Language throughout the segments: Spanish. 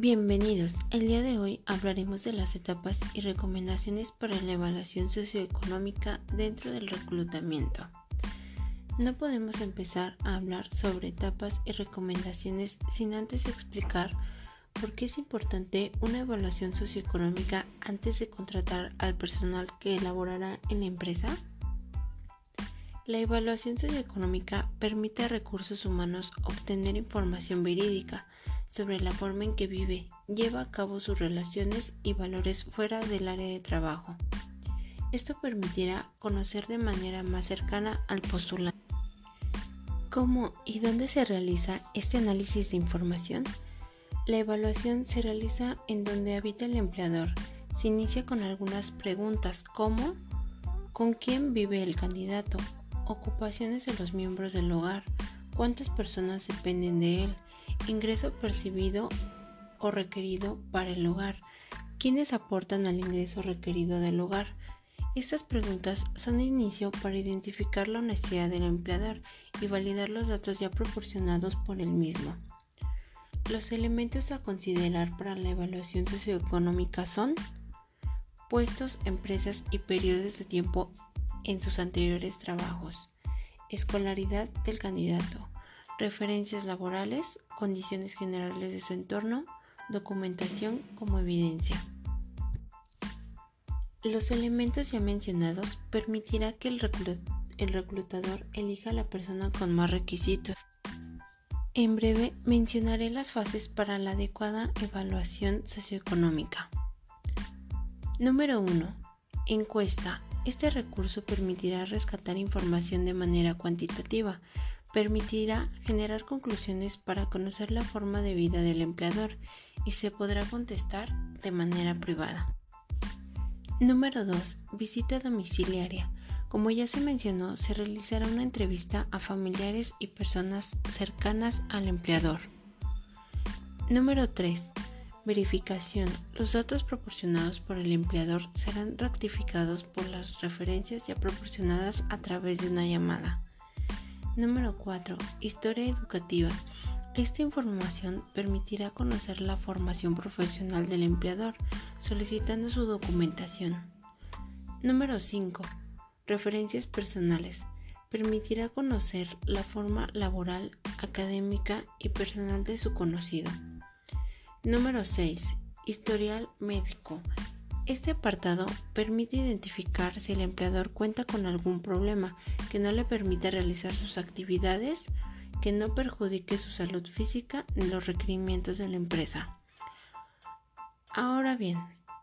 Bienvenidos. El día de hoy hablaremos de las etapas y recomendaciones para la evaluación socioeconómica dentro del reclutamiento. No podemos empezar a hablar sobre etapas y recomendaciones sin antes explicar por qué es importante una evaluación socioeconómica antes de contratar al personal que elaborará en la empresa. La evaluación socioeconómica permite a recursos humanos obtener información verídica sobre la forma en que vive, lleva a cabo sus relaciones y valores fuera del área de trabajo. Esto permitirá conocer de manera más cercana al postulante. ¿Cómo y dónde se realiza este análisis de información? La evaluación se realiza en donde habita el empleador. Se inicia con algunas preguntas como ¿con quién vive el candidato? Ocupaciones de los miembros del hogar. ¿Cuántas personas dependen de él? Ingreso percibido o requerido para el hogar. ¿Quiénes aportan al ingreso requerido del hogar? Estas preguntas son de inicio para identificar la honestidad del empleador y validar los datos ya proporcionados por el mismo. Los elementos a considerar para la evaluación socioeconómica son puestos, empresas y periodos de tiempo en sus anteriores trabajos, escolaridad del candidato, referencias laborales, condiciones generales de su entorno, documentación como evidencia. Los elementos ya mencionados permitirá que el, reclutador elija a la persona con más requisitos. En breve mencionaré las fases para la adecuada evaluación socioeconómica. Número 1. Encuesta. Este recurso permitirá rescatar información de manera cuantitativa, permitirá generar conclusiones para conocer la forma de vida del empleador y se podrá contestar de manera privada. Número 2. Visita domiciliaria. Como ya se mencionó, se realizará una entrevista a familiares y personas cercanas al empleador. Número 3. Verificación. Los datos proporcionados por el empleador serán rectificados por las referencias ya proporcionadas a través de una llamada. Número 4. Historia educativa. Esta información permitirá conocer la formación profesional del empleador, solicitando su documentación. Número 5. Referencias personales. Permitirá conocer la forma laboral, académica y personal de su conocido. Número 6. Historial médico. Este apartado permite identificar si el empleador cuenta con algún problema que no le permita realizar sus actividades, que no perjudique su salud física ni los requerimientos de la empresa. Ahora bien,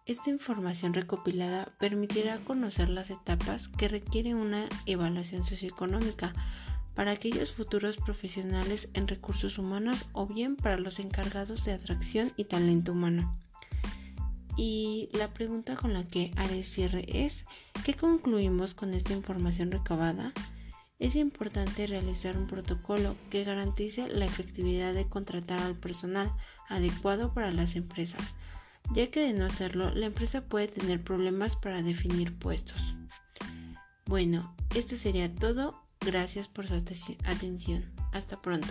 esta información recopilada permitirá conocer las etapas que requiere una evaluación socioeconómica para aquellos futuros profesionales en recursos humanos o bien para los encargados de atracción y talento humano. Y la pregunta con la que haré cierre es, ¿qué concluimos con esta información recabada? Es importante realizar un protocolo que garantice la efectividad de contratar al personal adecuado para las empresas, ya que de no hacerlo, la empresa puede tener problemas para definir puestos. Bueno, esto sería todo. Gracias por su atención. Hasta pronto.